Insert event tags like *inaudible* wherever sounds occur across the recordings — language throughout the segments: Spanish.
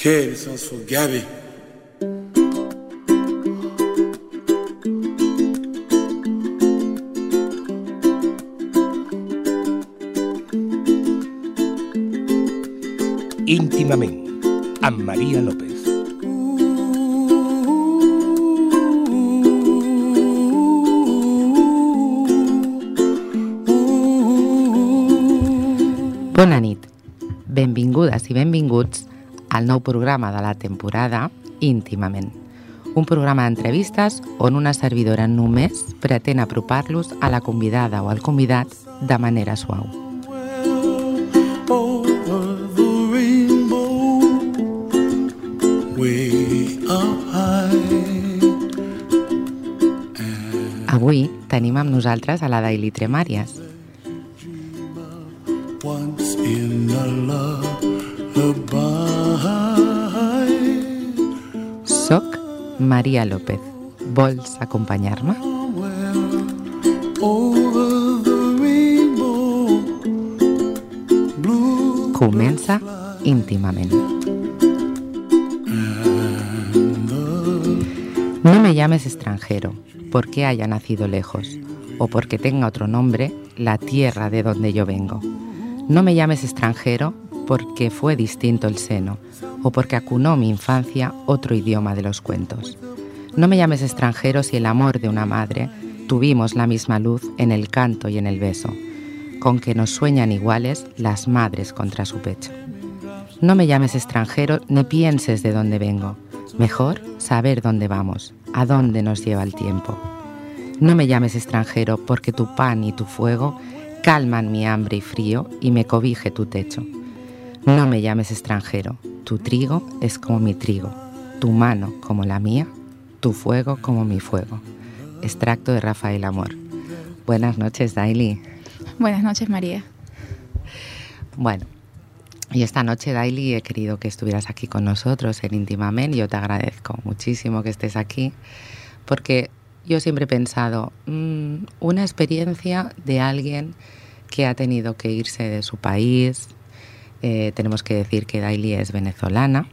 K stands for Gabby. íntimament amb Maria López. Bona nit. Benvingudes i benvinguts al nou programa de la temporada Íntimament. Un programa d'entrevistes on una servidora només pretén apropar-los a la convidada o al convidat de manera suau. Avui tenim amb nosaltres a la Daily Tremàries. Maria López. Vols acompanyar-me? Comença íntimament. No me llames extranjero, porque haya nacido lejos, o porque tenga otro nombre, la tierra de donde yo vengo. No me llames extranjero porque fue distinto el seno, o porque acunó mi infancia otro idioma de los cuentos. No me llames extranjero si el amor de una madre tuvimos la misma luz en el canto y en el beso, con que nos sueñan iguales las madres contra su pecho. No me llames extranjero ni pienses de dónde vengo. Mejor saber dónde vamos, a dónde nos lleva el tiempo. No me llames extranjero porque tu pan y tu fuego calman mi hambre y frío y me cobije tu techo. No me llames extranjero, tu trigo es como mi trigo, tu mano como la mía, tu fuego como mi fuego. Extracto de Rafael Amor. Buenas noches, Daily. Buenas noches, María. Bueno, y esta noche, Daily, he querido que estuvieras aquí con nosotros en Íntimamente. Yo te agradezco muchísimo que estés aquí, porque yo siempre he pensado, mm, una experiencia de alguien que ha tenido que irse de su país. Eh, tenemos que decir que Daily es venezolana.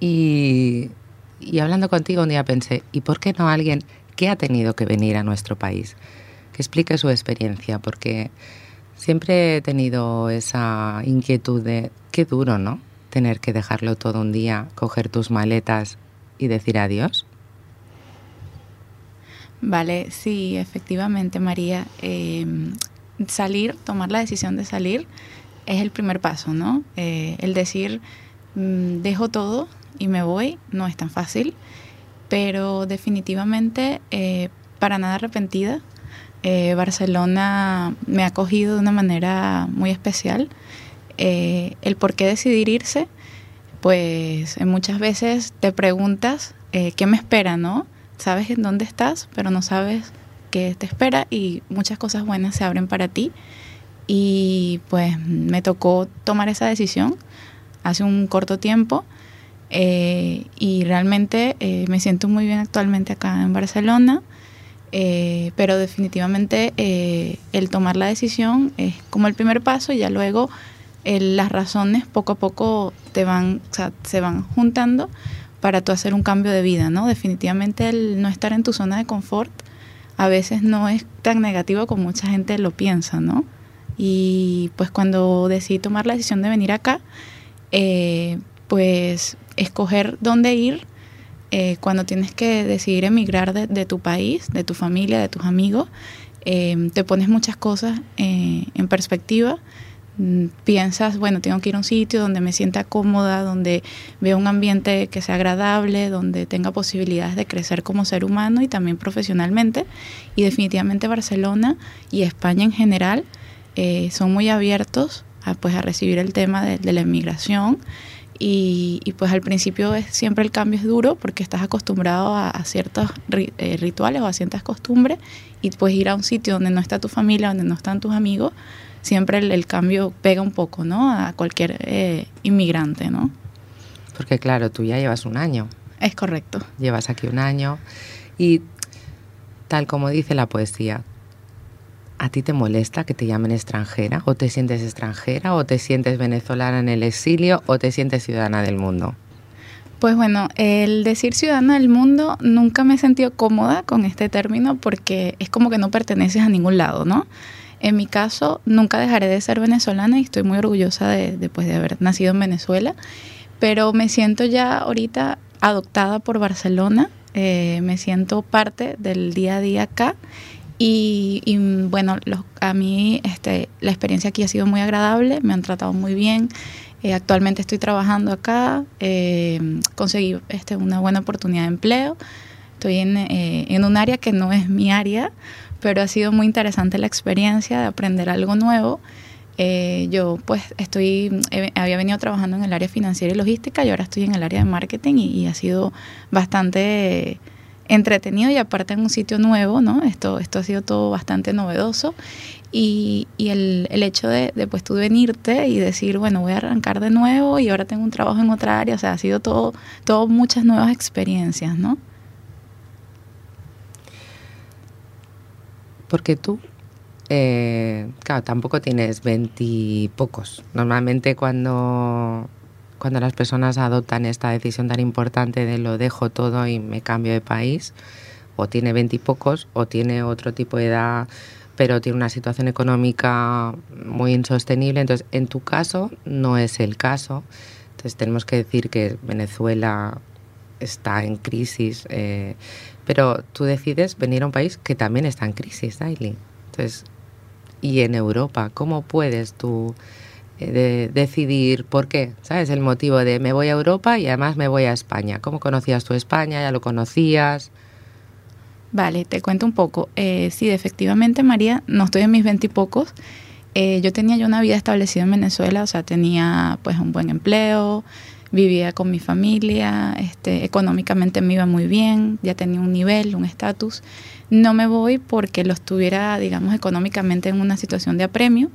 Y, y hablando contigo un día pensé, ¿y por qué no alguien que ha tenido que venir a nuestro país? Que explique su experiencia, porque siempre he tenido esa inquietud de qué duro, ¿no? Tener que dejarlo todo un día, coger tus maletas y decir adiós. Vale, sí, efectivamente, María. eh, salir, tomar la decisión de salir es el primer paso, ¿no? Eh, el decir, mm, dejo todo y me voy, no es tan fácil, pero definitivamente eh, para nada arrepentida. Eh, Barcelona me ha acogido de una manera muy especial. Eh, el por qué decidir irse, pues eh, muchas veces te preguntas eh, qué me espera, ¿no? Sabes en dónde estás, pero no sabes qué te espera y muchas cosas buenas se abren para ti. Y pues me tocó tomar esa decisión hace un corto tiempo eh, y realmente eh, me siento muy bien actualmente acá en Barcelona. Eh, pero definitivamente eh, el tomar la decisión es como el primer paso y ya luego eh, las razones poco a poco te van, o sea, se van juntando para tú hacer un cambio de vida, ¿no? Definitivamente el no estar en tu zona de confort a veces no es tan negativo como mucha gente lo piensa, ¿no? Y pues cuando decidí tomar la decisión de venir acá, eh, pues escoger dónde ir eh, cuando tienes que decidir emigrar de, tu país, de tu familia, de tus amigos, eh, te pones muchas cosas eh, en perspectiva. Mm, Piensas, bueno, tengo que ir a un sitio donde me sienta cómoda, donde vea un ambiente que sea agradable, donde tenga posibilidades de crecer como ser humano y también profesionalmente. Y definitivamente Barcelona y España en general eh, son muy abiertos a, pues, a recibir el tema de, de la inmigración. Y, y, pues al principio es, siempre el cambio es duro porque estás acostumbrado a, a ciertos ri, eh, rituales o a ciertas costumbres y pues ir a un sitio donde no está tu familia, donde no están tus amigos, siempre el, el cambio pega un poco, ¿no? A cualquier eh, inmigrante, ¿no? Porque claro, tú ya llevas un año. Es correcto. Llevas aquí un año y tal como dice la poesía, ¿A ti te molesta que te llamen extranjera? ¿O te sientes extranjera? ¿O te sientes venezolana en el exilio? ¿O te sientes ciudadana del mundo? Pues bueno, el decir ciudadana del mundo nunca me he sentido cómoda con este término porque es como que no perteneces a ningún lado, ¿no? En mi caso, nunca dejaré de ser venezolana y estoy muy orgullosa de, pues, de haber nacido en Venezuela, pero me siento ya ahorita adoptada por Barcelona, eh, me siento parte del día a día acá y, bueno, a mí este, la experiencia aquí ha sido muy agradable, me han tratado muy bien. Eh, actualmente estoy trabajando acá, eh, conseguí este, una buena oportunidad de empleo. Estoy en, eh, en un área que no es mi área, pero ha sido muy interesante la experiencia de aprender algo nuevo. yo pues estoy, había venido trabajando en el área financiera y logística y ahora estoy en el área de marketing y, ha sido bastante entretenido y aparte en un sitio nuevo, ¿no? Esto, esto ha sido todo bastante novedoso y, y el, el, hecho de, de, pues tú venirte y decir, bueno, voy a arrancar de nuevo y ahora tengo un trabajo en otra área, o sea, ha sido todo, todo muchas nuevas experiencias, ¿no? Porque tú, eh, claro, tampoco tienes veintipocos. Normalmente cuando, cuando las personas adoptan esta decisión tan importante de lo dejo todo y me cambio de país, o tiene veintipocos o tiene otro tipo de edad pero tiene una situación económica muy insostenible. Entonces, en tu caso no es el caso. Entonces, tenemos que decir que Venezuela está en crisis, eh, pero tú decides venir a un país que también está en crisis, Daily. Entonces, y en Europa, ¿cómo puedes tú eh, decidir por qué? ¿Sabes? El motivo de me voy a Europa y además me voy a España. ¿Cómo conocías tú España? ¿Ya lo conocías? Vale, te cuento un poco. Eh, sí, efectivamente, María, no estoy en mis veintipocos. Eh, yo tenía ya una vida establecida en Venezuela, o sea, tenía pues un buen empleo, vivía con mi familia, este, económicamente me iba muy bien, ya tenía un nivel, un estatus. No me voy porque lo estuviera, digamos, económicamente en una situación de apremio.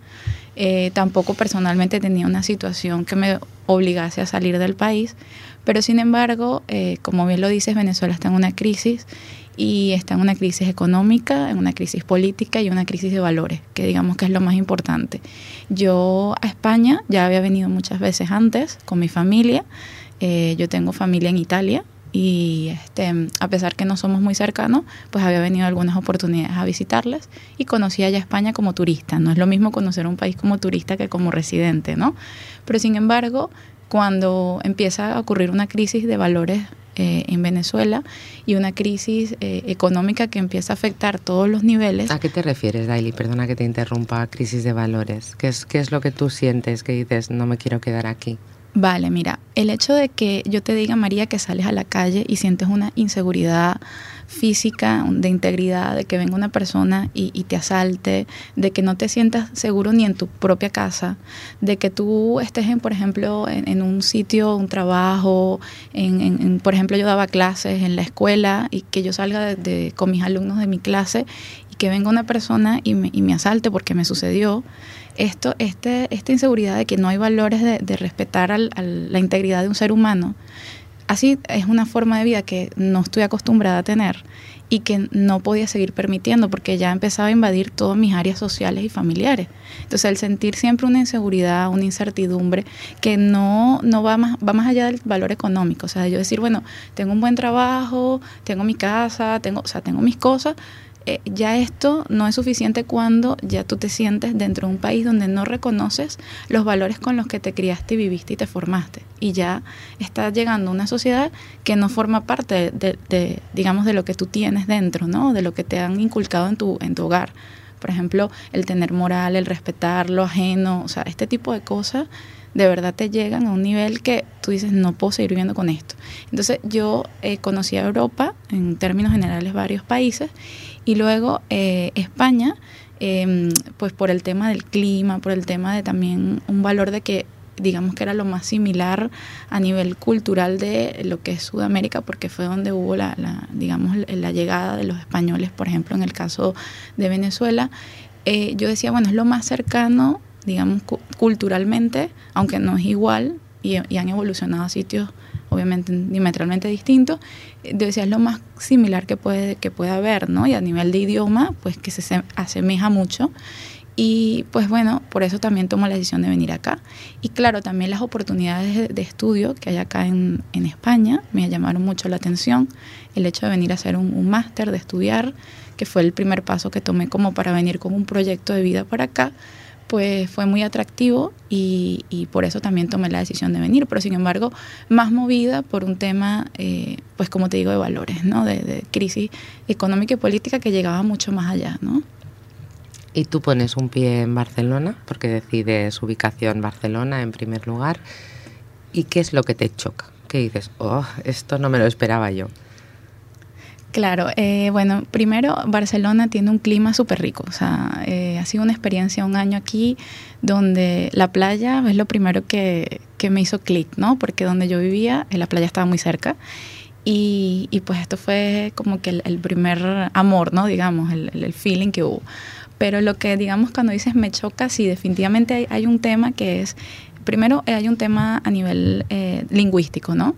Eh, tampoco personalmente tenía una situación que me obligase a salir del país, pero sin embargo, eh, como bien lo dices, Venezuela está en una crisis y está en una crisis económica, en una crisis política y una crisis de valores, que digamos que es lo más importante. Yo a España ya había venido muchas veces antes con mi familia, eh, yo tengo familia en Italia y este, a pesar que no somos muy cercanos, pues había venido algunas oportunidades a visitarles y conocía ya España como turista. No es lo mismo conocer un país como turista que como residente, ¿no? Pero sin embargo, cuando empieza a ocurrir una crisis de valores eh, en Venezuela y una crisis eh, económica que empieza a afectar todos los niveles. ¿A qué te refieres, Daily? Perdona que te interrumpa, crisis de valores. ¿Qué es, ¿Qué es lo que tú sientes que dices, no me quiero quedar aquí? Vale, mira, el hecho de que yo te diga, María, que sales a la calle y sientes una inseguridad física, de integridad, de que venga una persona y, te asalte, de que no te sientas seguro ni en tu propia casa, de que tú estés, en, por ejemplo, en, un sitio, un trabajo, en, por ejemplo, yo daba clases en la escuela y que yo salga de, con mis alumnos de mi clase y que venga una persona y me, y me asalte porque me sucedió. Esto, este, esta inseguridad de que no hay valores de, respetar la integridad de un ser humano, así es una forma de vida que no estoy acostumbrada a tener y que no podía seguir permitiendo porque ya empezaba a invadir todas mis áreas sociales y familiares. Entonces el sentir siempre una inseguridad, una incertidumbre que no, no va, más, va más allá del valor económico. O sea, yo decir, bueno, tengo un buen trabajo, tengo mi casa, tengo, o sea, tengo mis cosas, eh, ya esto no es suficiente cuando ya tú te sientes dentro de un país donde no reconoces los valores con los que te criaste y viviste y te formaste. Y ya estás llegando una sociedad que no forma parte de, digamos, de lo que tú tienes dentro, ¿no? De lo que te han inculcado en tu, en tu hogar. Por ejemplo, el tener moral, el respetar lo ajeno, o sea, este tipo de cosas de verdad te llegan a un nivel que tú dices, no puedo seguir viviendo con esto. Entonces yo eh, conocí a Europa, en términos generales varios países, y luego eh, España, em, pues por el tema del clima, por el tema de también un valor de que digamos que era lo más similar a nivel cultural de lo que es Sudamérica, porque fue donde hubo la, digamos, la llegada de los españoles, por ejemplo, en el caso de Venezuela. Eh, yo decía, bueno, es lo más cercano digamos, culturalmente, aunque no es igual y, han evolucionado a sitios obviamente diametralmente distintos, eh, decía es lo más similar que puede, que puede haber, ¿no? Y a nivel de idioma, pues que se asemeja mucho. Y pues bueno, por eso también tomo la decisión de venir acá. Y claro, también las oportunidades de, estudio que hay acá en, en, España me llamaron mucho la atención. El hecho de venir a hacer un, un máster, de estudiar, que fue el primer paso que tomé como para venir con un proyecto de vida para acá, pues fue muy atractivo y, y, por eso también tomé la decisión de venir, pero sin embargo más movida por un tema, eh, pues como te digo, de valores, ¿no? De, crisis económica y política que llegaba mucho más allá, ¿no? Y tú pones un pie en Barcelona, porque decides ubicación Barcelona en primer lugar. ¿Y qué es lo que te choca? ¿Qué dices? Oh, esto no me lo esperaba yo. Claro, eh, bueno, primero Barcelona tiene un clima súper rico, o sea, eh, ha sido una experiencia un año aquí donde la playa es lo primero que, que me hizo clic, ¿no? Porque donde yo vivía, la playa estaba muy cerca y, y pues esto fue como que el, primer amor, ¿no? Digamos, el, el, feeling que hubo. Pero lo que, digamos, cuando dices me choca, sí, definitivamente hay, un tema que es, primero eh, hay un tema a nivel eh, lingüístico, ¿no?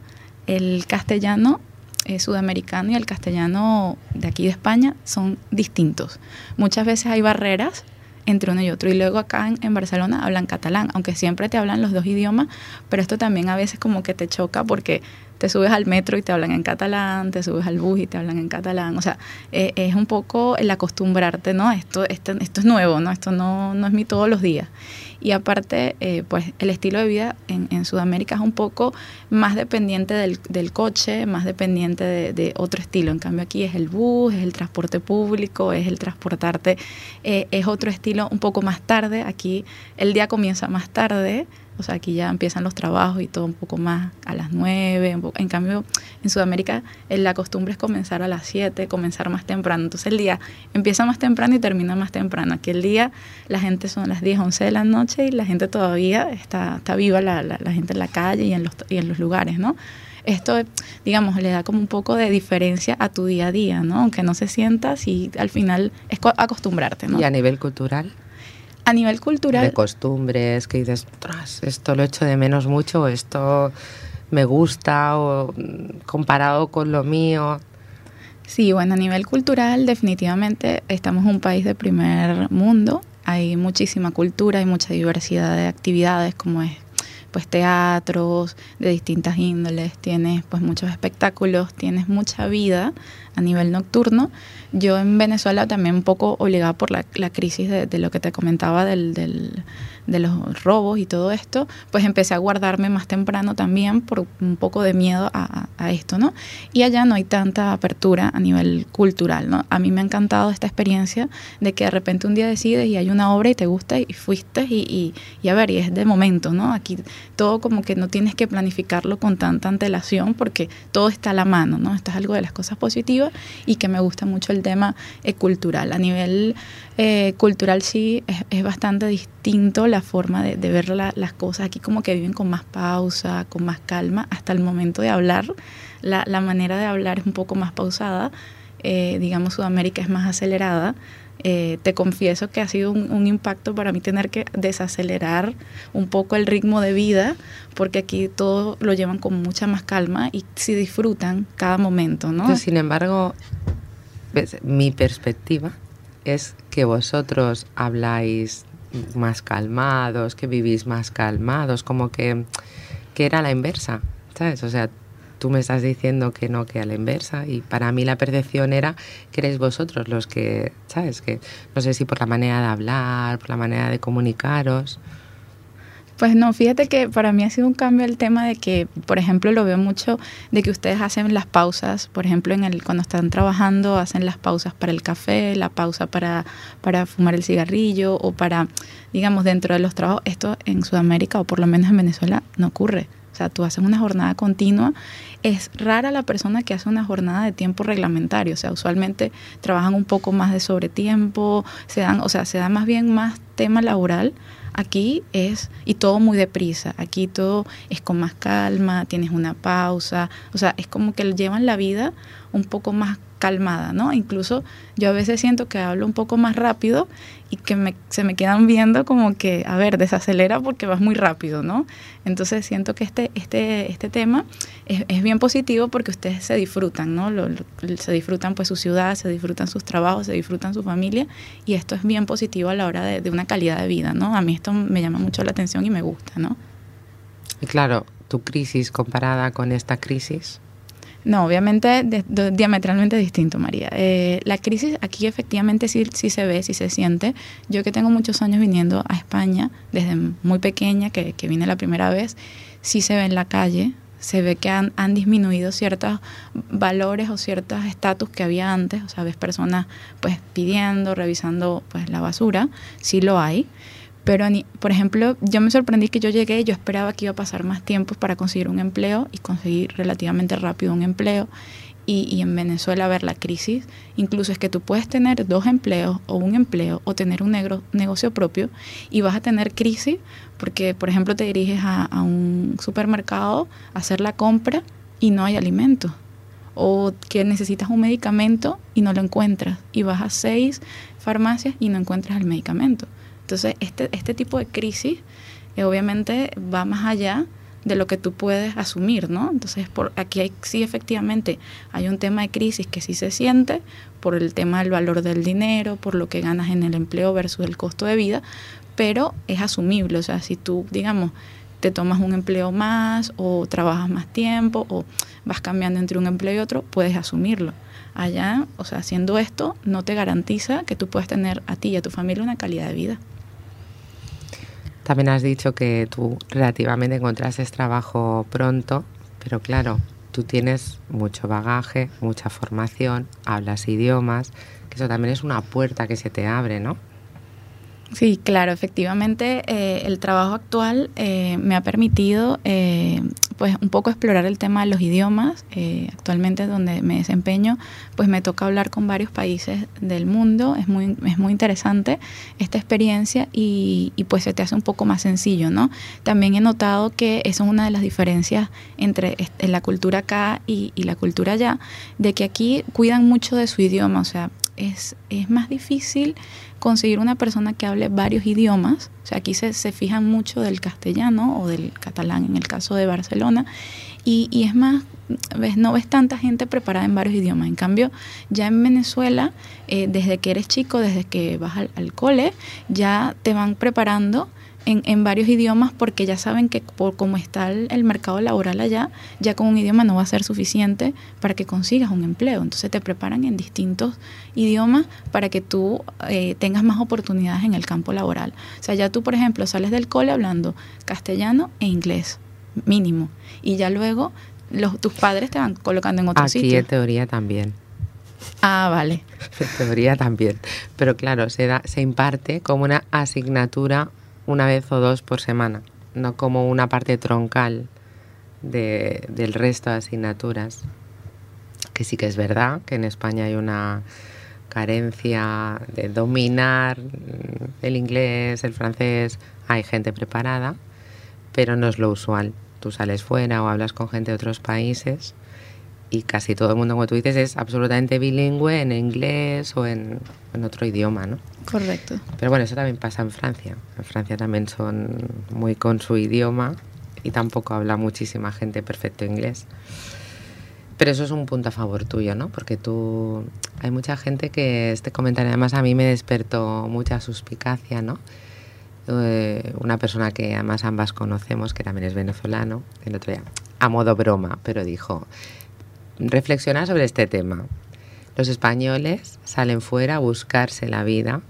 El castellano eh, sudamericano y el castellano de aquí de España son distintos. Muchas veces hay barreras entre uno y otro. Y luego acá en, en, Barcelona hablan catalán, aunque siempre te hablan los dos idiomas, pero esto también a veces como que te choca porque te subes al metro y te hablan en catalán, te subes al bus y te hablan en catalán. O sea, eh, es un poco el acostumbrarte, ¿no? Esto, esto, esto es nuevo, ¿no? Esto no, no es mi todos los días. Y aparte, eh, pues el estilo de vida en, Sudamérica es un poco más dependiente del, del coche, más dependiente de, de, otro estilo. En cambio aquí es el bus, es el transporte público, es el transportarte, eh, es otro estilo un poco más tarde. Aquí el día comienza más tarde, o sea, aquí ya empiezan los trabajos y todo un poco más a las 9. En cambio, en Sudamérica la costumbre es comenzar a las 7, comenzar más temprano. Entonces el día empieza más temprano y termina más temprano. Aquí el día la gente son las 10, 11 de la noche y la gente todavía está, está viva, la, la, gente en la calle y en los, y en los lugares, ¿no? Esto, digamos, le da como un poco de diferencia a tu día a día, ¿no? Aunque no se sienta, si al final es acostumbrarte, ¿no? ¿Y a nivel cultural? A nivel cultural. De costumbres, que dices, esto lo echo de menos mucho, esto me gusta, o comparado con lo mío. Sí, bueno, a nivel cultural, definitivamente estamos un país de primer mundo. Hay muchísima cultura, hay mucha diversidad de actividades, como es pues teatros de distintas índoles, tienes pues muchos espectáculos, tienes mucha vida a nivel nocturno. Yo en Venezuela también un poco obligada por la, la crisis de, de, lo que te comentaba del, del, de los robos y todo esto, pues empecé a guardarme más temprano también por un poco de miedo a, a, esto, ¿no? Y allá no hay tanta apertura a nivel cultural, ¿no? A mí me ha encantado esta experiencia de que de repente un día decides y hay una obra y te gusta y fuiste y, y, y a ver, y es de momento, ¿no? Aquí todo como que no tienes que planificarlo con tanta antelación porque todo está a la mano, ¿no? Esto es algo de las cosas positivas y que me gusta mucho el tema eh, cultural. A nivel eh, cultural sí es, es, bastante distinto la forma de, de ver la, las cosas. Aquí como que viven con más pausa, con más calma, hasta el momento de hablar. La, la manera de hablar es un poco más pausada. Eh, digamos, Sudamérica es más acelerada. Eh, te confieso que ha sido un, un, impacto para mí tener que desacelerar un poco el ritmo de vida, porque aquí todo lo llevan con mucha más calma y si disfrutan cada momento, ¿no? Sin embargo, mi perspectiva es que vosotros habláis más calmados, que vivís más calmados, como que, que era la inversa, ¿sabes? O sea, tú me estás diciendo que no, que a la inversa, y para mí la percepción era que eres vosotros los que, ¿sabes? Que no sé si por la manera de hablar, por la manera de comunicaros. Pues no, fíjate que para mí ha sido un cambio el tema de que, por ejemplo, lo veo mucho de que ustedes hacen las pausas, por ejemplo, en el cuando están trabajando hacen las pausas para el café, la pausa para, para fumar el cigarrillo o para, digamos, dentro de los trabajos. Esto en Sudamérica o por lo menos en Venezuela no ocurre. O sea, tú haces una jornada continua. Es rara la persona que hace una jornada de tiempo reglamentario. O sea, usualmente trabajan un poco más de sobretiempo, se dan, o sea, se da más bien más tema laboral Aquí es, y todo muy deprisa, aquí todo es con más calma, tienes una pausa, o sea, es como que llevan la vida un poco más calmada, ¿no? Incluso yo a veces siento que hablo un poco más rápido y que se me quedan viendo como que, a ver, desacelera porque vas muy rápido, ¿no? Entonces siento que este, este, este tema es, bien positivo porque ustedes se disfrutan, ¿no? se disfrutan pues su ciudad, se disfrutan sus trabajos, se disfrutan su familia y esto es bien positivo a la hora de, de una calidad de vida, ¿no? A mí esto me llama mucho la atención y me gusta, ¿no? Y claro, tu crisis comparada con esta crisis, no, obviamente diametralmente distinto, María. Eh, la crisis aquí efectivamente sí, sí, se ve, sí se siente. Yo que tengo muchos años viniendo a España, desde muy pequeña, que, que vine la primera vez, sí se ve en la calle, se ve que han, han disminuido ciertos valores o ciertos estatus que había antes. O sea, ves personas pues pidiendo, revisando pues la basura, sí lo hay. Pero, por ejemplo, yo me sorprendí que yo llegué y yo esperaba que iba a pasar más tiempo para conseguir un empleo y conseguir relativamente rápido un empleo. Y, y, en Venezuela ver la crisis, incluso es que tú puedes tener dos empleos o un empleo o tener un negro, negocio propio y vas a tener crisis porque, por ejemplo, te diriges a, a un supermercado a hacer la compra y no hay alimentos. O que necesitas un medicamento y no lo encuentras. Y vas a seis farmacias y no encuentras el medicamento. Entonces, este, este tipo de crisis eh, obviamente va más allá de lo que tú puedes asumir, ¿no? Entonces, por aquí hay, sí efectivamente hay un tema de crisis que sí se siente por el tema del valor del dinero, por lo que ganas en el empleo versus el costo de vida, pero es asumible, o sea, si tú, digamos, te tomas un empleo más o trabajas más tiempo o vas cambiando entre un empleo y otro, puedes asumirlo. Allá, o sea, haciendo esto no te garantiza que tú puedas tener a ti y a tu familia una calidad de vida. También has dicho que tú relativamente encontraste trabajo pronto, pero claro, tú tienes mucho bagaje, mucha formación, hablas idiomas, que eso también es una puerta que se te abre, ¿no? Sí, claro, efectivamente eh, el trabajo actual eh, me ha permitido eh, pues un poco explorar el tema de los idiomas. actualmente donde me desempeño pues me toca hablar con varios países del mundo, es muy, es muy interesante esta experiencia y, y pues se te hace un poco más sencillo, ¿no? También he notado que eso es una de las diferencias entre la cultura acá y, y la cultura allá, de que aquí cuidan mucho de su idioma, o sea, es, es más difícil conseguir una persona que hable varios idiomas. O sea, aquí se, se fijan mucho del castellano o del catalán en el caso de Barcelona. Y, y es más, ves, no ves tanta gente preparada en varios idiomas. En cambio, ya en Venezuela, eh, desde que eres chico, desde que vas al, al cole, ya te van preparando en, en, varios idiomas porque ya saben que por cómo está el, mercado laboral allá, ya con un idioma no va a ser suficiente para que consigas un empleo. Entonces te preparan en distintos idiomas para que tú eh, tengas más oportunidades en el campo laboral. O sea, ya tú, por ejemplo, sales del cole hablando castellano e inglés, mínimo. Y ya luego los, tus padres te van colocando en otro Aquí sitio. en teoría también. Ah, vale. *laughs* En teoría también. Pero claro, se, da, se imparte como una asignatura una vez o dos por semana, no como una parte troncal de, del resto de asignaturas. Que sí que es verdad que en España hay una carencia de dominar el inglés, el francés, hay gente preparada, pero no es lo usual. Tú sales fuera o hablas con gente de otros países y casi todo el mundo, como tú dices, es absolutamente bilingüe en inglés o en, en, otro idioma, ¿no? Correcto. Pero bueno, eso también pasa en Francia. En Francia también son muy con su idioma y tampoco habla muchísima gente perfecto inglés. Pero eso es un punto a favor tuyo, ¿no? Porque tú... Hay mucha gente que este comentario además a mí me despertó mucha suspicacia, ¿no? Eh, una persona que además ambas conocemos, que también es venezolano, el otro día, a modo broma, pero dijo, reflexionar sobre este tema. Los españoles salen fuera a buscarse la vida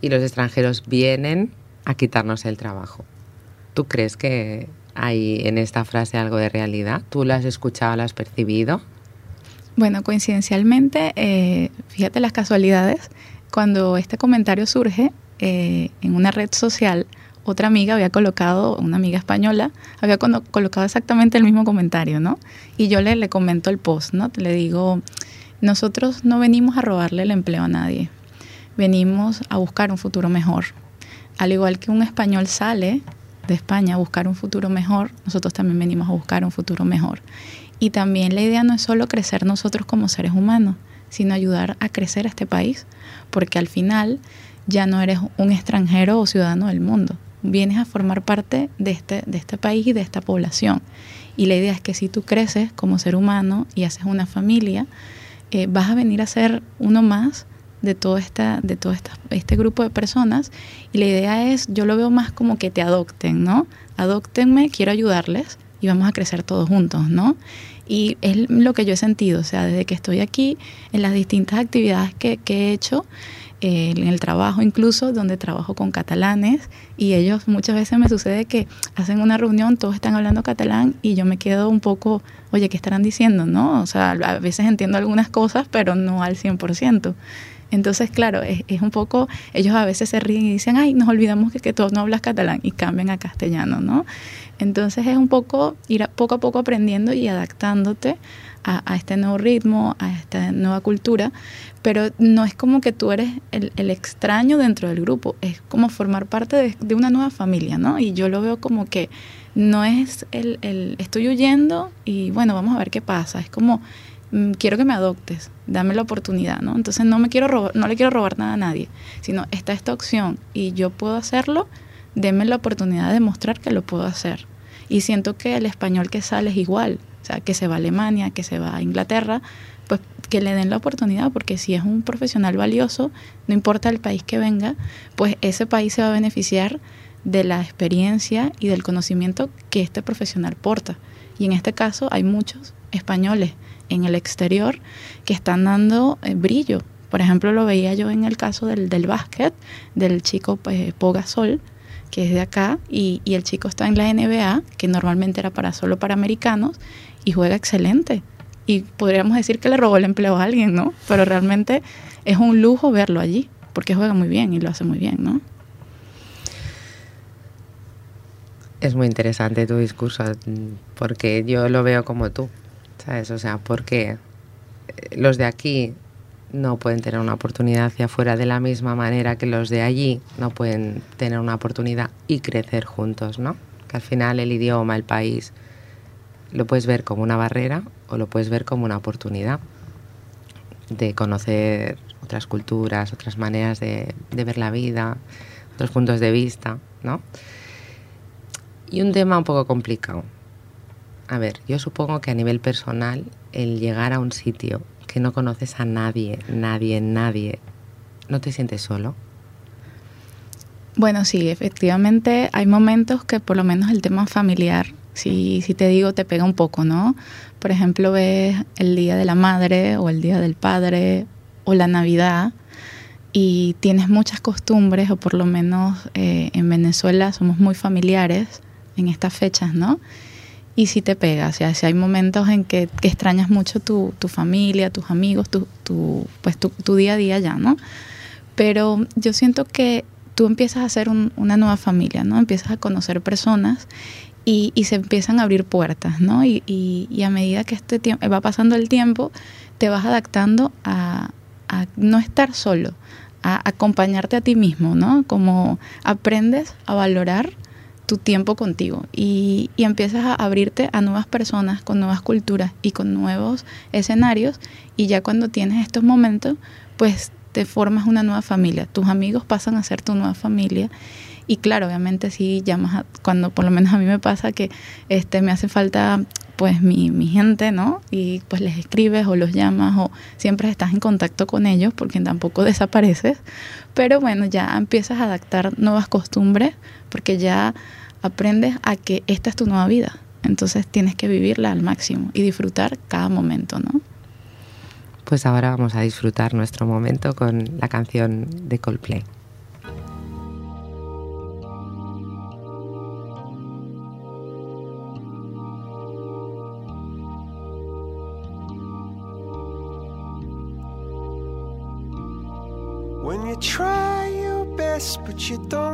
y los extranjeros vienen a quitarnos el trabajo. ¿Tú crees que hay en esta frase algo de realidad? ¿Tú la has escuchado, la has percibido? Bueno, coincidencialmente, eh, fíjate las casualidades, cuando este comentario surge eh, en una red social, otra amiga había colocado, una amiga española, había colocado exactamente el mismo comentario, ¿no? Y yo le, le comento el post, ¿no? Le digo, nosotros no venimos a robarle el empleo a nadie, venimos a buscar un futuro mejor. al igual que un español sale de España a buscar un futuro mejor, nosotros también venimos a buscar un futuro mejor. Y también la idea no es solo crecer nosotros como seres humanos, sino ayudar a crecer a este país, porque al final ya no eres un extranjero o ciudadano del mundo, vienes a formar parte de este, de este país y de esta población. Y la idea es que si tú creces como ser humano y haces una familia, eh, vas a venir a ser uno más de todo, esta, de todo esta, este grupo de personas. Y la idea es, yo lo veo más como que te adopten, ¿no? Adóctenme, quiero ayudarles y vamos a crecer todos juntos, ¿no? Y es lo que yo he sentido, o sea, desde que estoy aquí, en las distintas actividades que, he hecho, en el trabajo incluso, donde trabajo con catalanes, y ellos muchas veces me sucede que hacen una reunión, todos están hablando catalán y yo me quedo un poco, oye, ¿qué estarán diciendo? ¿No? O sea, a veces entiendo algunas cosas, pero no al 100%. Entonces, claro, es, un poco, ellos a veces se ríen y dicen, ay, nos olvidamos que, que tú no hablas catalán y cambian a castellano, ¿no? Entonces es un poco ir poco a poco aprendiendo y adaptándote a, este nuevo ritmo, a esta nueva cultura, pero no es como que tú eres el, extraño dentro del grupo, es como formar parte de, una nueva familia, ¿no? Y yo lo veo como que no es el, el estoy huyendo y bueno, vamos a ver qué pasa, es como mm, quiero que me adoptes, dame la oportunidad, ¿no? Entonces no me quiero robar, no le quiero robar nada a nadie, sino está esta opción y yo puedo hacerlo, denme la oportunidad de mostrar que lo puedo hacer. Y siento que el español que sale es igual, o sea, que se va a Alemania, que se va a Inglaterra, pues que le den la oportunidad, porque si es un profesional valioso, no importa el país que venga, pues ese país se va a beneficiar de la experiencia y del conocimiento que este profesional porta. Y en este caso hay muchos españoles en el exterior que están dando eh, brillo. Por ejemplo, lo veía yo en el caso del, del básquet, del chico eh, Pogasol, que es de acá, y, y, el chico está en la NBA, que normalmente era para solo para americanos, y juega excelente. Y podríamos decir que le robó el empleo a alguien, ¿no? Pero realmente es un lujo verlo allí, porque juega muy bien y lo hace muy bien, ¿no? Es muy interesante tu discurso, porque yo lo veo como tú, ¿sabes? O sea, porque los de aquí no pueden tener una oportunidad hacia afuera de la misma manera que los de allí no pueden tener una oportunidad y crecer juntos, ¿no? Que al final el idioma, el país, lo puedes ver como una barrera o lo puedes ver como una oportunidad de conocer otras culturas, otras maneras de, ver la vida, otros puntos de vista, ¿no? Y un tema un poco complicado. A ver, yo supongo que a nivel personal, el llegar a un sitio que no conoces a nadie, nadie, nadie, ¿no te sientes solo? Bueno, sí, efectivamente hay momentos que por lo menos el tema familiar, si, si te digo, te pega un poco, ¿no? Por ejemplo, ves el Día de la Madre o el Día del Padre o la Navidad y tienes muchas costumbres, o por lo menos eh, en Venezuela somos muy familiares en estas fechas, ¿no? y si te pega, o sea, si hay momentos en que, que extrañas mucho tu, tu, familia, tus amigos, tu, pues tu, tu, día a día ya, ¿no? Pero yo siento que tú empiezas a hacer un, una nueva familia, ¿no? Empiezas a conocer personas y, se empiezan a abrir puertas, ¿no? Y, y, a medida que este tiempo, va pasando el tiempo, te vas adaptando a, no estar solo, a acompañarte a ti mismo, ¿no? Como aprendes a valorar tu tiempo contigo y, empiezas a abrirte a nuevas personas con nuevas culturas y con nuevos escenarios y ya cuando tienes estos momentos pues te formas una nueva familia, tus amigos pasan a ser tu nueva familia y claro, obviamente sí llamas a, cuando por lo menos a mí me pasa que este me hace falta pues mi, mi gente, ¿no? Y pues les escribes o los llamas o siempre estás en contacto con ellos porque tampoco desapareces, pero bueno, ya empiezas a adaptar nuevas costumbres porque ya aprendes a que esta es tu nueva vida. Entonces tienes que vivirla al máximo y disfrutar cada momento, ¿no? Pues ahora vamos a disfrutar nuestro momento con la canción de Coldplay.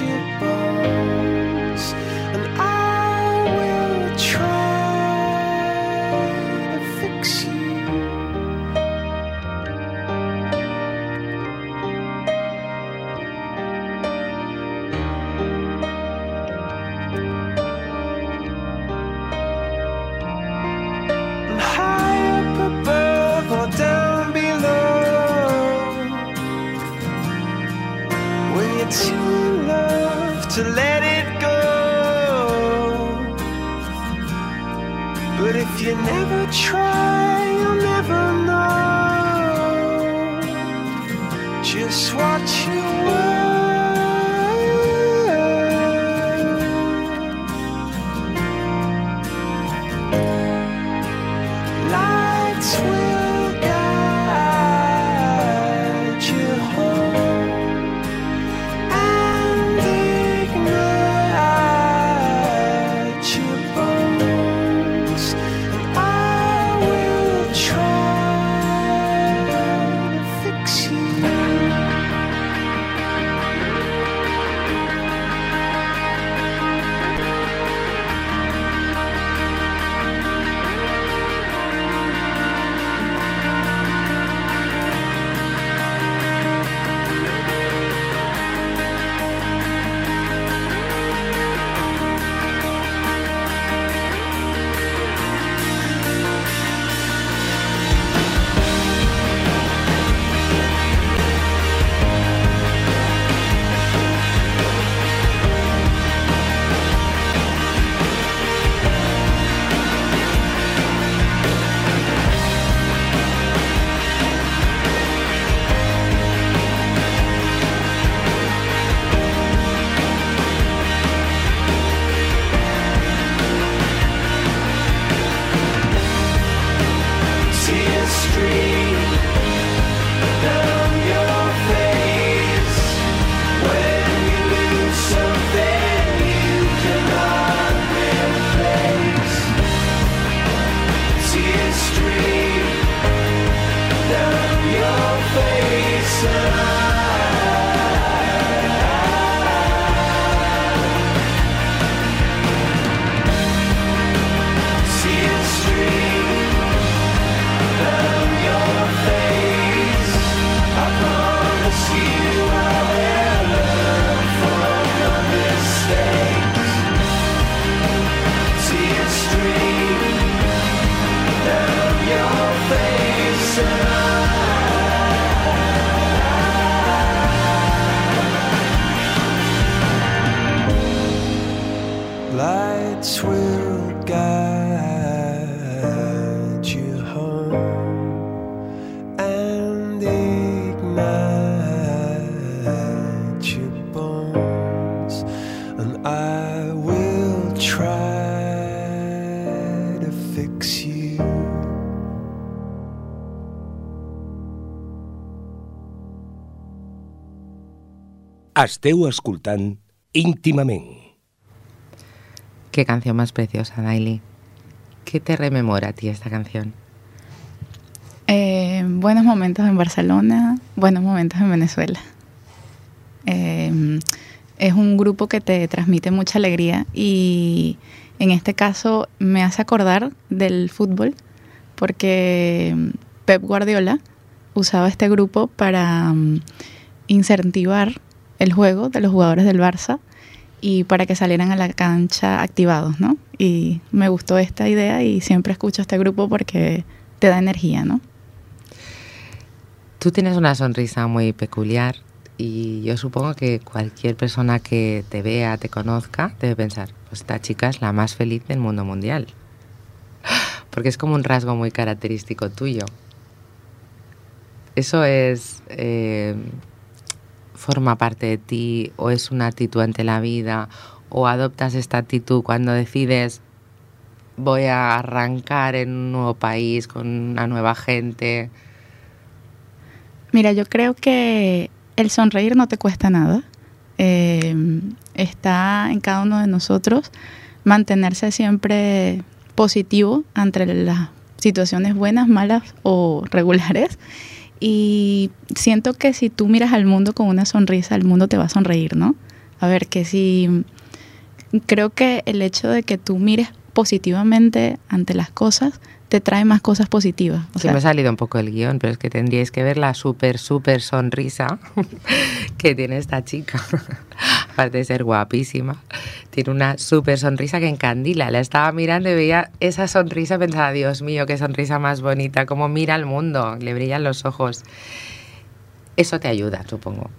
you. Esteu escoltant íntimament. Qué canción más preciosa, Daily. ¿Qué te rememora a ti esta canción? Eh, buenos momentos en Barcelona, buenos momentos en Venezuela. Eh, es un grupo que te transmite mucha alegría y en este caso me hace acordar del fútbol porque Pep Guardiola usaba este grupo para mm, incentivar el juego de los jugadores del Barça y para que salieran a la cancha activados, ¿no? Y me gustó esta idea y siempre escucho este grupo porque te da energía, ¿no? Tú tienes una sonrisa muy peculiar y yo supongo que cualquier persona que te vea, te conozca, debe pensar, pues esta chica es la más feliz del mundo mundial. *gasps* Porque es como un rasgo muy característico tuyo. ¿Eso es... Eh, forma parte de ti o es una actitud ante la vida o adoptas esta actitud cuando decides voy a arrancar en un nuevo país con una nueva gente? Mira, yo creo que el sonreír no te cuesta nada. Eh, está en cada uno de nosotros mantenerse siempre positivo ante las situaciones buenas, malas o regulares. Y siento que si tú miras al mundo con una sonrisa, el mundo te va a sonreír, ¿no? A ver, que si creo que el hecho de que tú mires positivamente ante las cosas te trae más cosas positivas. O me ha salido un poco el guion, pero es que tendríais que ver la súper, súper sonrisa *laughs* que tiene esta chica. *laughs* Aparte de ser guapísima, tiene una súper sonrisa que encandila. La estaba mirando y veía esa sonrisa y pensaba, Dios mío, qué sonrisa más bonita, cómo mira al mundo, le brillan los ojos. Eso te ayuda, supongo,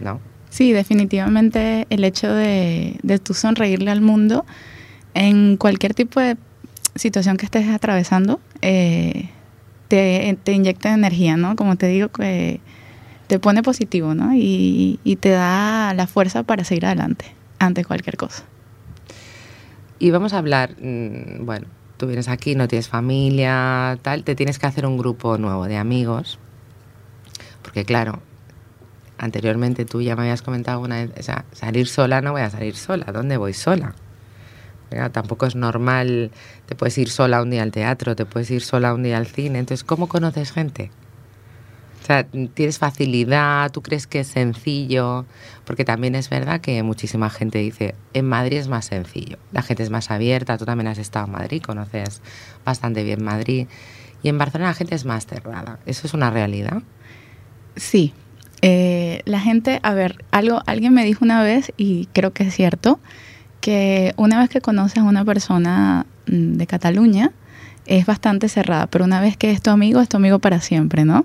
¿no? Sí, definitivamente el hecho de, de tú sonreírle al mundo en cualquier tipo de situación que estés atravesando, eh, te, inyecta energía, ¿no? Como te digo, que te pone positivo, ¿no? Y, y, te da la fuerza para seguir adelante ante cualquier cosa. Y vamos a hablar, mm, bueno, tú vienes aquí, no tienes familia, tal, te tienes que hacer un grupo nuevo de amigos, porque claro, anteriormente tú ya me habías comentado una vez, o sea, salir sola no voy a salir sola, ¿dónde voy sola? Tampoco es normal, te puedes ir sola un día al teatro, te puedes ir sola un día al cine. Entonces, ¿cómo conoces gente? O sea, tienes facilidad, tú crees que es sencillo, porque también es verdad que muchísima gente dice, en Madrid es más sencillo, la gente es más abierta, tú también has estado en Madrid, conoces bastante bien Madrid, y en Barcelona la gente es más cerrada, ¿eso es una realidad? Sí, eh, la gente, a ver, algo, alguien me dijo una vez, y creo que es cierto, que una vez que conoces a una persona mm, de Cataluña, es bastante cerrada, pero una vez que es tu amigo, es tu amigo para siempre, ¿no?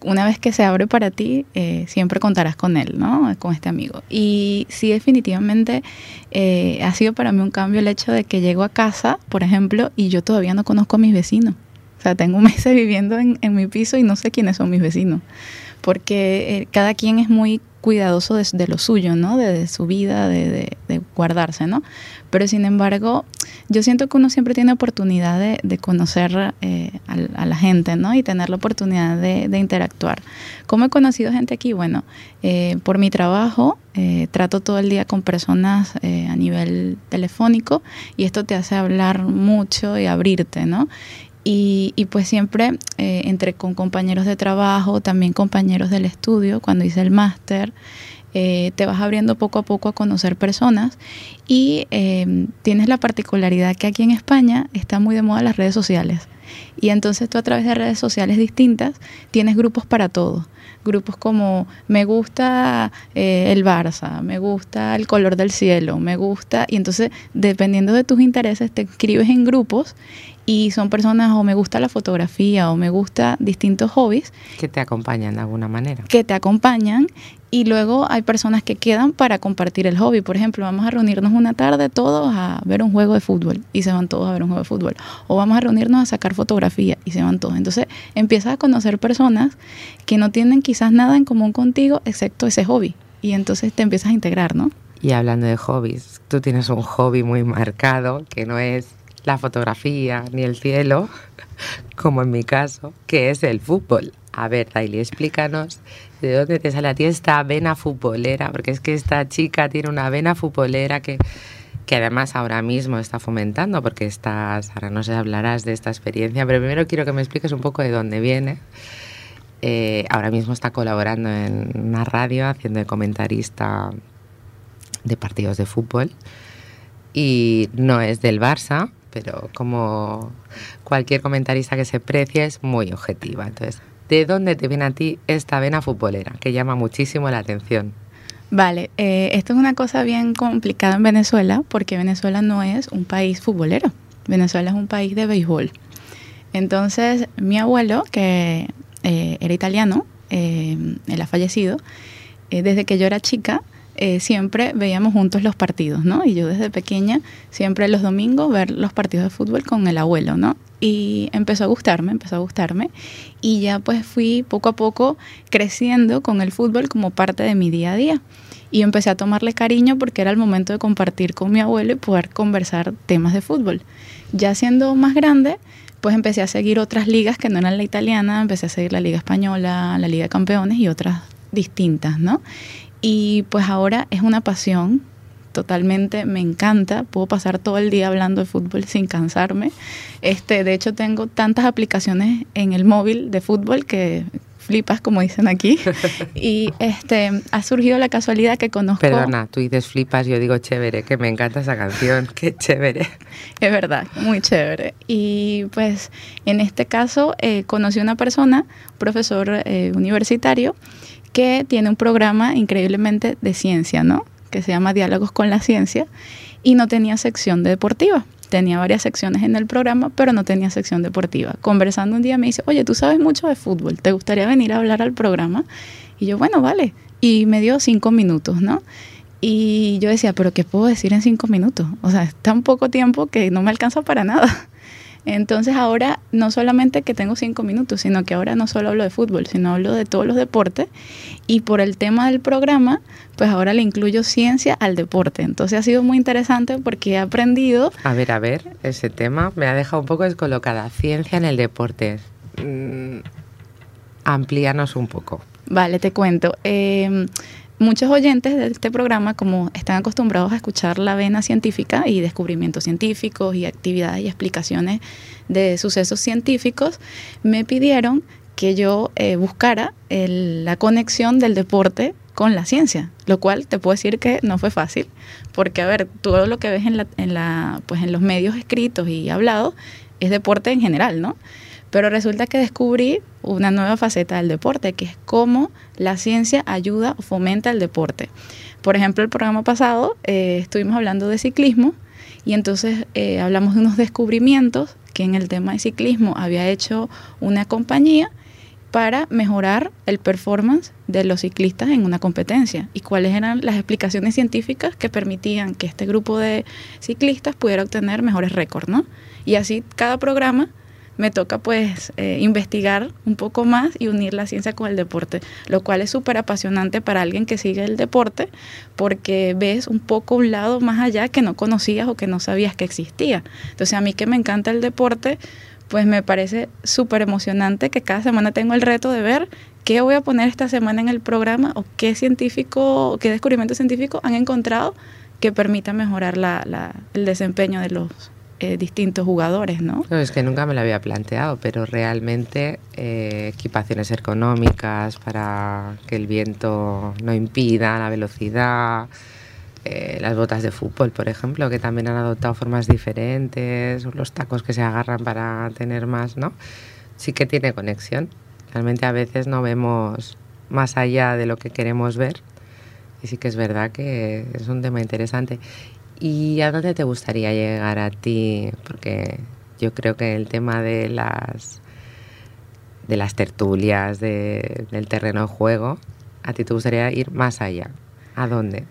Una vez que se abre para ti, eh, siempre contarás con él, ¿no? Con este amigo. Y sí, definitivamente eh, ha sido para mí un cambio el hecho de que llego a casa, por ejemplo, y yo todavía no conozco a mis vecinos. O sea, tengo *laughs* meses viviendo en, en mi piso y no sé quiénes son mis vecinos. Porque eh, cada quien es muy cuidadoso de, lo suyo, ¿no? De, su vida, de, guardarse, ¿no? Pero sin embargo, yo siento que uno siempre tiene oportunidad de, conocer eh, a, la gente, ¿no? Y tener la oportunidad de, interactuar. ¿Cómo he conocido gente aquí? Bueno, eh, por mi trabajo eh, trato todo el día con personas a nivel telefónico y esto te hace hablar mucho y abrirte, ¿no? Y, y, pues siempre eh, entre con compañeros de trabajo, también compañeros del estudio, cuando hice el máster, eh, te vas abriendo poco a poco a conocer personas y eh, tienes la particularidad que aquí en España está muy de moda las redes sociales. Y entonces tú a través de redes sociales distintas tienes grupos para todo. Grupos como me gusta el Barça, me gusta el color del cielo, me gusta... Y entonces dependiendo de tus intereses te inscribes en grupos y son personas o me gusta la fotografía o me gusta distintos hobbies. Que te acompañan de alguna manera. Que te acompañan y luego hay personas que quedan para compartir el hobby. Por ejemplo, vamos a reunirnos una tarde todos a ver un juego de fútbol y se van todos a ver un juego de fútbol. O vamos a reunirnos a sacar fotografía y se van todos. Entonces empiezas a conocer personas que no tienen quizás nada en común contigo excepto ese hobby. Y entonces te empiezas a integrar, ¿no? Y hablando de hobbies, tú tienes un hobby muy marcado que no es la fotografía ni el cielo, *laughs* como en mi caso, que es el fútbol. A ver, Daily, explícanos de dónde te sale a ti esta vena futbolera, porque es que esta chica tiene una vena futbolera que, que además ahora mismo está fomentando, porque estás, ahora no sé, hablarás de esta experiencia, pero primero quiero que me expliques un poco de dónde viene. Eh, ahora mismo está colaborando en una radio haciendo de comentarista de partidos de fútbol y no es del Barça, pero como cualquier comentarista que se precie es muy objetiva. Entonces, ¿de dónde te viene a ti esta vena futbolera que llama muchísimo la atención? Vale, eh, esto es una cosa bien complicada en Venezuela porque Venezuela no es un país futbolero, Venezuela es un país de béisbol. Entonces, mi abuelo, que eh, era italiano, eh, él ha fallecido, desde que yo era chica, eh, siempre veíamos juntos los partidos, ¿no? Y yo desde pequeña, siempre los domingos, ver los partidos de fútbol con el abuelo, ¿no? Y empezó a gustarme, empezó a gustarme. Y ya pues fui poco a poco creciendo con el fútbol como parte de mi día a día. Y empecé a tomarle cariño porque era el momento de compartir con mi abuelo y poder conversar temas de fútbol. Ya siendo más grande, pues empecé a seguir otras ligas que no eran la italiana, empecé a seguir la Liga Española, la Liga de Campeones y otras distintas, ¿no? Y pues ahora es una pasión, totalmente me encanta, puedo pasar todo el día hablando de fútbol sin cansarme. Este, de hecho tengo tantas aplicaciones en el móvil de fútbol que flipas como dicen aquí *laughs* y este ha surgido la casualidad que conozco Perdona, tú dices flipas, yo digo chévere, que me encanta esa canción, qué chévere. Es verdad, muy chévere. Y pues en este caso eh, conocí a una persona, profesor eh, universitario, que tiene un programa increíblemente de ciencia, ¿no? Que se llama Diálogos con la Ciencia y no tenía sección deportiva. Tenía varias secciones en el programa, pero no tenía sección deportiva. Conversando un día me dice, oye, tú sabes mucho de fútbol, ¿te gustaría venir a hablar al programa? Y yo, bueno, vale. Y me dio cinco minutos, ¿no? Y yo decía, pero ¿qué puedo decir en cinco minutos? O sea, es tan poco tiempo que no me alcanza para nada. Entonces ahora no solamente que tengo cinco minutos, sino que ahora no solo hablo de fútbol, sino hablo de todos los deportes. Y por el tema del programa, pues ahora le incluyo ciencia al deporte. Entonces ha sido muy interesante porque he aprendido... A ver, a ver, ese tema me ha dejado un poco descolocada. Ciencia en el deporte. Mm, amplíanos un poco. Vale, te cuento. Eh, muchos oyentes de este programa, como están acostumbrados a escuchar la vena científica y descubrimientos científicos y actividades y explicaciones de sucesos científicos, me pidieron que yo eh, buscara la conexión del deporte con la ciencia, lo cual te puedo decir que no fue fácil, porque a ver, todo lo que ves en, la, en, la, pues en los medios escritos y hablados es deporte en general, ¿no? Pero resulta que descubrí una nueva faceta del deporte, que es cómo la ciencia ayuda o fomenta el deporte. Por ejemplo, el programa pasado eh, estuvimos hablando de ciclismo y entonces eh, hablamos de unos descubrimientos que en el tema de ciclismo había hecho una compañía para mejorar el performance de los ciclistas en una competencia y cuáles eran las explicaciones científicas que permitían que este grupo de ciclistas pudiera obtener mejores récords, ¿no? Y así cada programa me toca pues eh, investigar un poco más y unir la ciencia con el deporte, lo cual es súper apasionante para alguien que sigue el deporte porque ves un poco un lado más allá que no conocías o que no sabías que existía. Entonces a mí que me encanta el deporte, pues me parece súper emocionante que cada semana tengo el reto de ver qué voy a poner esta semana en el programa o qué científico, qué descubrimiento científico han encontrado que permita mejorar la, el desempeño de los eh, distintos jugadores, ¿no? Es que nunca me lo había planteado, pero realmente eh, equipaciones ergonómicas para que el viento no impida la velocidad, eh, las botas de fútbol, por ejemplo, que también han adoptado formas diferentes, los tacos que se agarran para tener más, ¿no? Sí que tiene conexión. Realmente a veces no vemos más allá de lo que queremos ver. Y sí que es verdad que es un tema interesante. ¿Y a dónde te gustaría llegar a ti? Porque yo creo que el tema de las de las tertulias, de- del terreno de juego, a ti te gustaría ir más allá. ¿A dónde?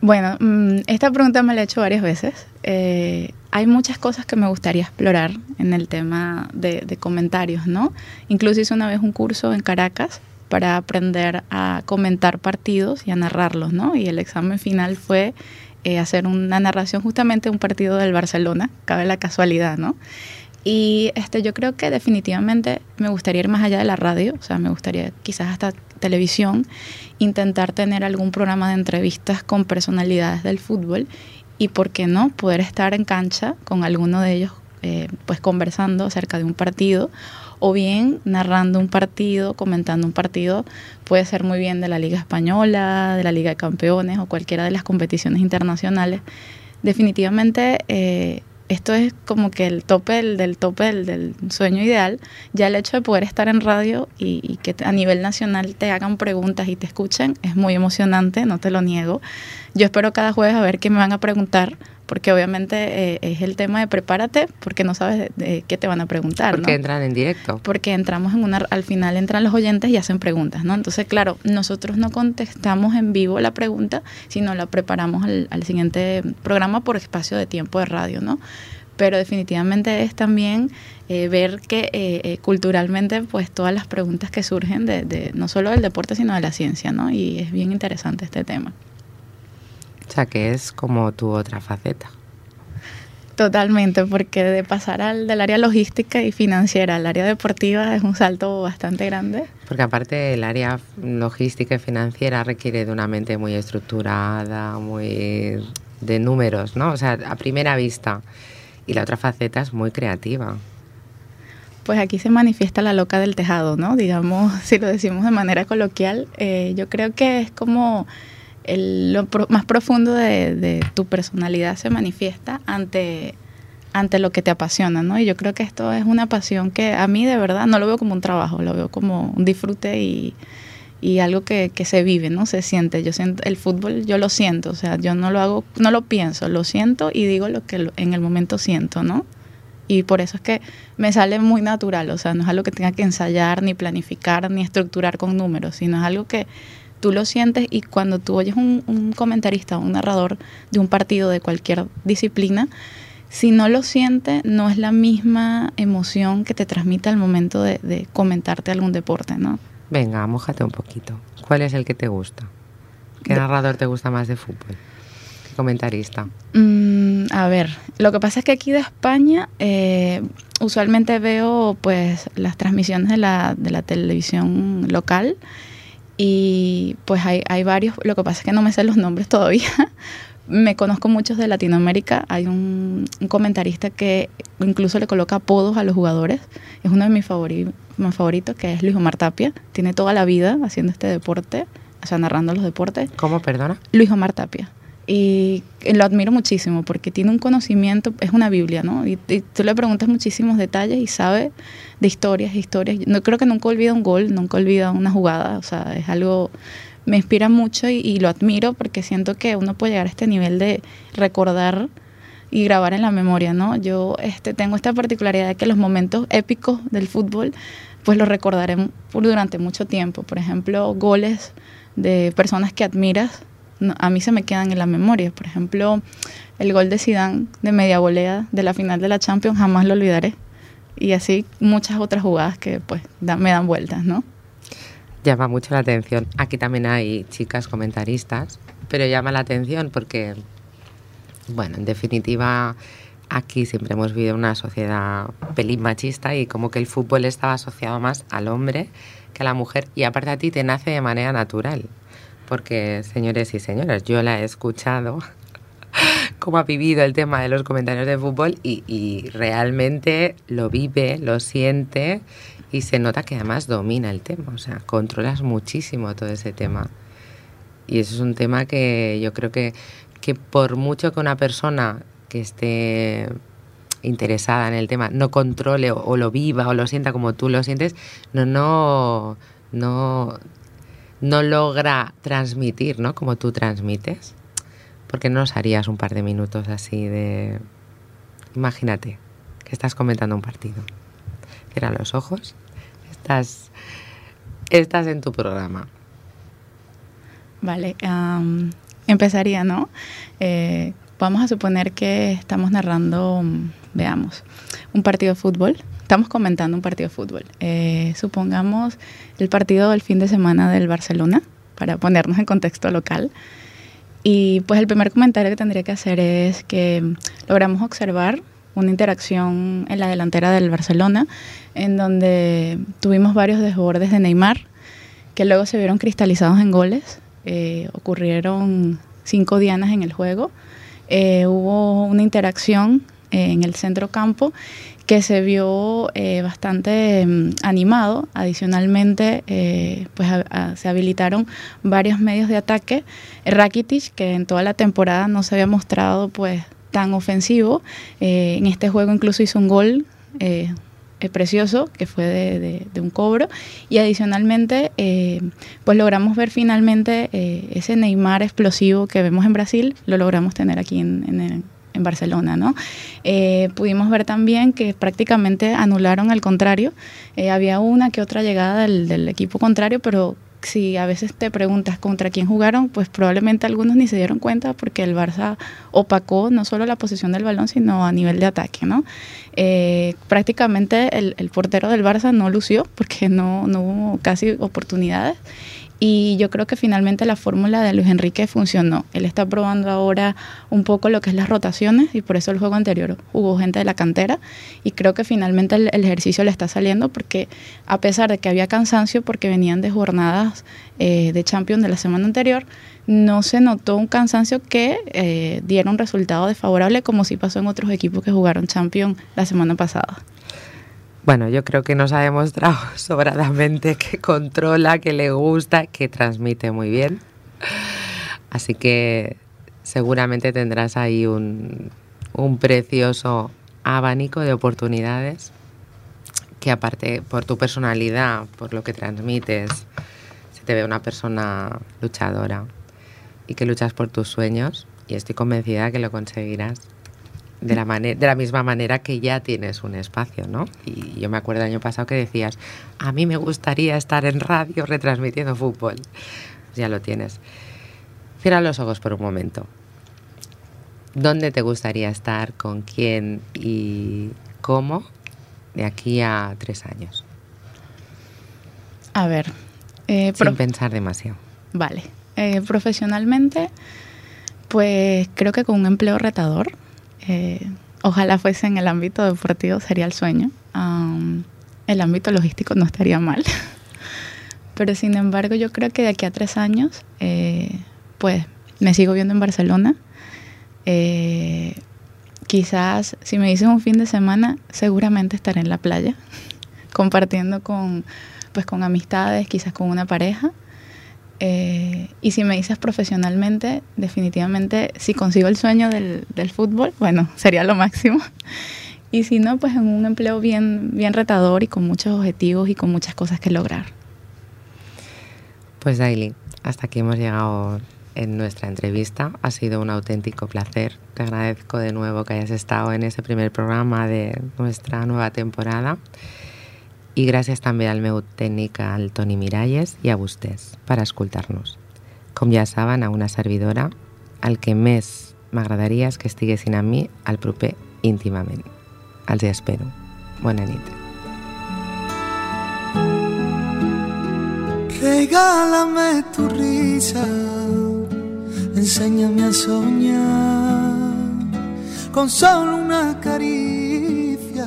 Bueno, mm, esta pregunta me la he hecho varias veces. Eh, hay muchas cosas que me gustaría explorar en el tema de, de comentarios, ¿no? Incluso hice una vez un curso en Caracas para aprender a comentar partidos y a narrarlos, ¿no? Y el examen final fue eh, hacer una narración justamente de un partido del Barcelona, cabe la casualidad, ¿no? Y este, yo creo que definitivamente me gustaría ir más allá de la radio, o sea, me gustaría quizás hasta televisión, intentar tener algún programa de entrevistas con personalidades del fútbol y, ¿por qué no?, poder estar en cancha con alguno de ellos, eh, pues conversando acerca de un partido o bien narrando un partido, comentando un partido, puede ser muy bien de la Liga Española, de la Liga de Campeones o cualquiera de las competiciones internacionales. Definitivamente eh, esto es como que el tope del, del tope del, del sueño ideal. Ya el hecho de poder estar en radio y, y que a nivel nacional te hagan preguntas y te escuchen es muy emocionante, no te lo niego. Yo espero cada jueves a ver qué me van a preguntar porque obviamente eh, es el tema de prepárate porque no sabes de, de qué te van a preguntar. Porque ¿no? entran en directo. porque entramos en una, al final entran los oyentes y hacen preguntas, ¿no? Entonces, claro, nosotros no contestamos en vivo la pregunta, sino la preparamos al, al siguiente programa por espacio de tiempo de radio, ¿no? Pero definitivamente es también eh, ver que eh, eh, culturalmente, pues todas las preguntas que surgen de, de no solo del deporte, sino de la ciencia, ¿no? Y es bien interesante este tema. O sea, que es como tu otra faceta. Totalmente, porque de pasar al del área logística y financiera al área deportiva es un salto bastante grande. Porque aparte el área logística y financiera requiere de una mente muy estructurada, muy de números, ¿no? O sea, a primera vista. Y la otra faceta es muy creativa. Pues aquí se manifiesta la loca del tejado, ¿no? Digamos, *laughs* si lo decimos de manera coloquial, eh, yo creo que es como el, lo pro- más profundo de, de tu personalidad se manifiesta ante, ante lo que te apasiona, ¿no? Y yo creo que esto es una pasión que a mí de verdad no lo veo como un trabajo, lo veo como un disfrute y, y algo que, que se vive, ¿no? Se siente. Yo siento, el fútbol yo lo siento, o sea, yo no lo hago, no lo pienso, lo siento y digo lo que en el momento siento, ¿no? Y por eso es que me sale muy natural, o sea, no es algo que tenga que ensayar, ni planificar, ni estructurar con números, sino es algo que tú lo sientes y cuando tú oyes un, un comentarista o un narrador de un partido de cualquier disciplina, si no lo sientes, no es la misma emoción que te transmite al momento de, de comentarte algún deporte, ¿no? Venga, mójate un poquito. ¿Cuál es el que te gusta? ¿Qué De- narrador te gusta más de fútbol? ¿Qué comentarista? Mm, a ver, lo que pasa es que aquí de España eh, usualmente veo pues las transmisiones de la, de la televisión local y pues hay, hay varios, lo que pasa es que no me sé los nombres todavía. *laughs* me conozco muchos de Latinoamérica, hay un, un comentarista que incluso le coloca apodos a los jugadores, es uno de mis, favori- mis favoritos, que es Luis Omar Tapia, tiene toda la vida haciendo este deporte, o sea, narrando los deportes. ¿Cómo, perdona? Luis Omar Tapia. Y lo admiro muchísimo porque tiene un conocimiento, es una Biblia, ¿no? Y, y tú le preguntas muchísimos detalles y sabe de historias, historias. No creo que nunca olvida un gol, nunca olvida una jugada, o sea, es algo me inspira mucho y, y lo admiro porque siento que uno puede llegar a este nivel de recordar y grabar en la memoria, ¿no? Yo este, tengo esta particularidad de que los momentos épicos del fútbol, pues los recordaré por, durante mucho tiempo. Por ejemplo, goles de personas que admiras, no, a mí se me quedan en la memoria. Por ejemplo, el gol de Zidane de media volea de la final de la Champions, jamás lo olvidaré. Y así muchas otras jugadas que pues da, me dan vueltas, ¿no? Llama mucho la atención. Aquí también hay chicas comentaristas, pero llama la atención porque, bueno, en definitiva, aquí siempre hemos vivido una sociedad pelín machista y como que el fútbol estaba asociado más al hombre que a la mujer y aparte a ti te nace de manera natural. Porque, señores y señoras, yo la he escuchado *laughs* cómo ha vivido el tema de los comentarios de fútbol y, realmente lo vive, lo siente y se nota que además domina el tema, o sea, controlas muchísimo todo ese tema. Y eso es un tema que yo creo que, que por mucho que una persona que esté interesada en el tema no controle o, lo viva o lo sienta como tú lo sientes, no, no, no logra transmitir, ¿no? Como tú transmites. Porque no nos harías un par de minutos así de... Imagínate que estás comentando un partido. Cierra los ojos. Estás, estás en tu programa. Vale, empezaría, ¿no? Eh, vamos a suponer que estamos narrando, veamos, un partido de fútbol. Estamos comentando un partido de fútbol. Eh, supongamos el partido del fin de semana del Barcelona, para ponernos en contexto local. Y pues el primer comentario que tendría que hacer es que logramos observar una interacción en la delantera del Barcelona, en donde tuvimos varios desbordes de Neymar, que luego se vieron cristalizados en goles. Eh, ocurrieron cinco dianas en el juego. Eh, hubo una interacción eh, en el centro campo que se vio eh, bastante mm, animado. Adicionalmente, eh, pues a- a- se habilitaron varios medios de ataque. Rakitic, que en toda la temporada no se había mostrado pues tan ofensivo, eh, en este juego incluso hizo un gol eh, eh, precioso que fue de, de- de un cobro y adicionalmente eh, pues logramos ver finalmente eh, ese Neymar explosivo que vemos en Brasil, lo logramos tener aquí en, en en Barcelona, ¿no? Eh, pudimos ver también que prácticamente anularon al contrario. Eh, había una que otra llegada del, del equipo contrario, pero si a veces te preguntas contra quién jugaron, pues probablemente algunos ni se dieron cuenta porque el Barça opacó no solo la posición del balón, sino a nivel de ataque, ¿no? Eh, prácticamente el, el, portero del Barça no lució porque no, no hubo casi oportunidades y yo creo que finalmente la fórmula de Luis Enrique funcionó. Él está probando ahora un poco lo que es las rotaciones y por eso el juego anterior hubo gente de la cantera y creo que finalmente el, ejercicio le está saliendo porque a pesar de que había cansancio porque venían de jornadas eh, de Champions de la semana anterior, no se notó un cansancio que eh, diera un resultado desfavorable como sí pasó en otros equipos que jugaron Champions la semana pasada. Bueno, yo creo que nos ha demostrado *laughs* sobradamente que controla, que le gusta, que transmite muy bien. Así que seguramente tendrás ahí un, un precioso abanico de oportunidades que aparte por tu personalidad, por lo que transmites, se te ve una persona luchadora y que luchas por tus sueños y estoy convencida que lo conseguirás de la, de la misma manera que ya tienes un espacio, ¿no? Y yo me acuerdo el año pasado que decías, a mí me gustaría estar en radio retransmitiendo fútbol. Ya lo tienes. Cierra los ojos por un momento. ¿Dónde te gustaría estar? ¿Con quién? ¿Y cómo? De aquí a tres años. A ver. Eh, Sin pensar demasiado. Vale. Eh, profesionalmente, pues creo que con un empleo retador eh, ojalá fuese en el ámbito deportivo, sería el sueño. Um, el ámbito logístico no estaría mal. *laughs* Pero sin embargo, yo creo que de aquí a tres años, eh, pues me sigo viendo en Barcelona. Eh, quizás, si me dicen un fin de semana, seguramente estaré en la playa, *laughs* compartiendo con, pues, con amistades, quizás con una pareja. Eh, y si me dices profesionalmente, definitivamente si consigo el sueño del, del, fútbol, bueno, *laughs* sería lo máximo. Y si no, pues en un empleo bien, bien retador y con muchos objetivos y con muchas cosas que lograr. Pues Daily, hasta aquí hemos llegado en nuestra entrevista. Ha sido un auténtico placer. Te agradezco de nuevo que hayas estado en ese primer programa de nuestra nueva temporada. I gràcies també al meu tècnic, al Toni Miralles, i a vostès per escoltar-nos. Com ja saben, a una servidora, el que més m'agradaria és que estiguessin amb mi al proper íntimament. Els hi espero. Bona nit. Regálame tu risa, enséñame a soñar con solo una caricia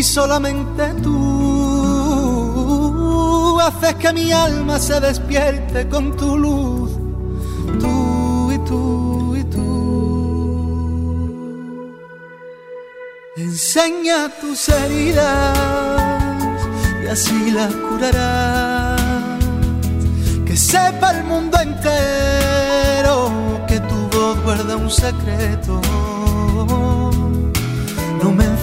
y solamente tú haces que mi alma se despierte con tu luz, tú y tú y tú. Enseña tus heridas y así las curarás. Que sepa el mundo entero que tu voz guarda un secreto no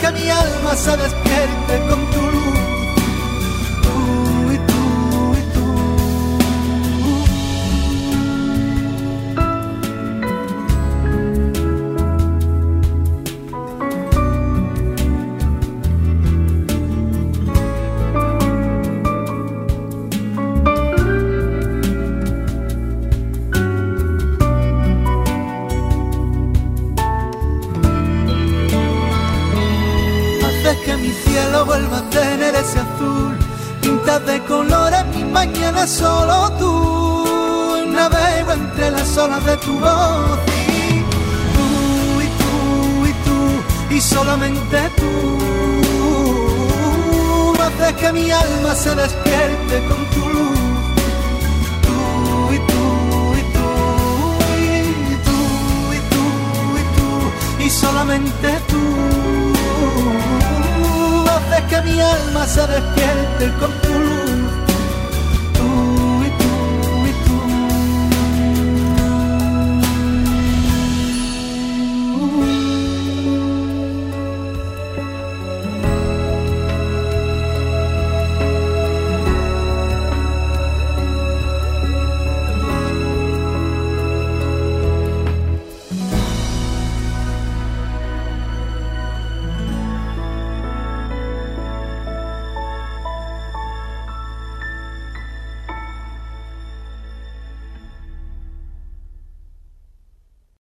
que mi alma se despierte con tu